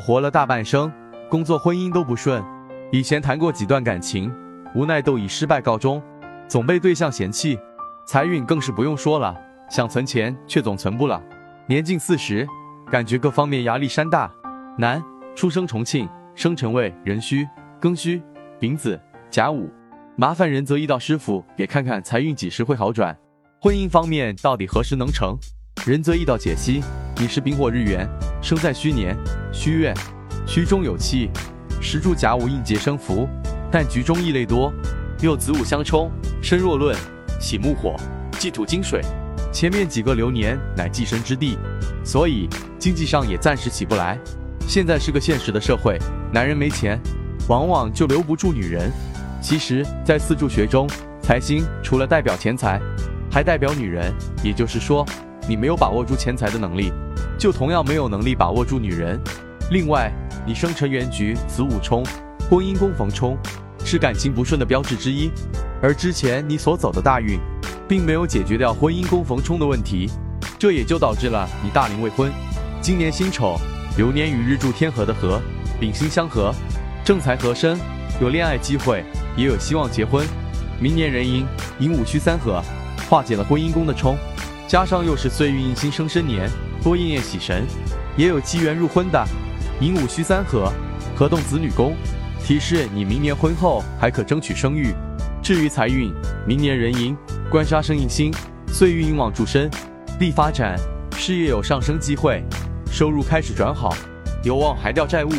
活了大半生，工作婚姻都不顺，以前谈过几段感情，无奈都以失败告终，总被对象嫌弃。财运更是不用说了，想存钱却总存不了。年近四十，感觉各方面压力山大。男，出生重庆，生辰位壬戌、庚戌、丙子、甲午。麻烦仁泽易道师傅给看看财运几时会好转，婚姻方面到底何时能成？仁泽易道解析：你是丙火日元，生在戌年、虚月，虚中有气，时柱甲午应劫生福，但局中异类多，又子午相冲，身弱论，喜木火，忌土金水。前面几个流年乃寄生之地，所以经济上也暂时起不来。现在是个现实的社会，男人没钱，往往就留不住女人。其实，在四柱学中，财星除了代表钱财，还代表女人。也就是说，你没有把握住钱财的能力，就同样没有能力把握住女人。另外，你生辰元局子午冲，婚姻宫逢冲，是感情不顺的标志之一。而之前你所走的大运，并没有解决掉婚姻宫逢冲的问题，这也就导致了你大龄未婚。今年辛丑流年与日柱天合的合，丙辛相合，正财合身，有恋爱机会。也有希望结婚。明年壬寅寅午戌三合，化解了婚姻宫的冲，加上又是岁运印星生生年，多应验喜神，也有机缘入婚的。寅午戌三合，合动子女宫，提示你明年婚后还可争取生育。至于财运，明年壬寅官杀生印星，岁运引旺助身，利发展，事业有上升机会，收入开始转好，有望还掉债务。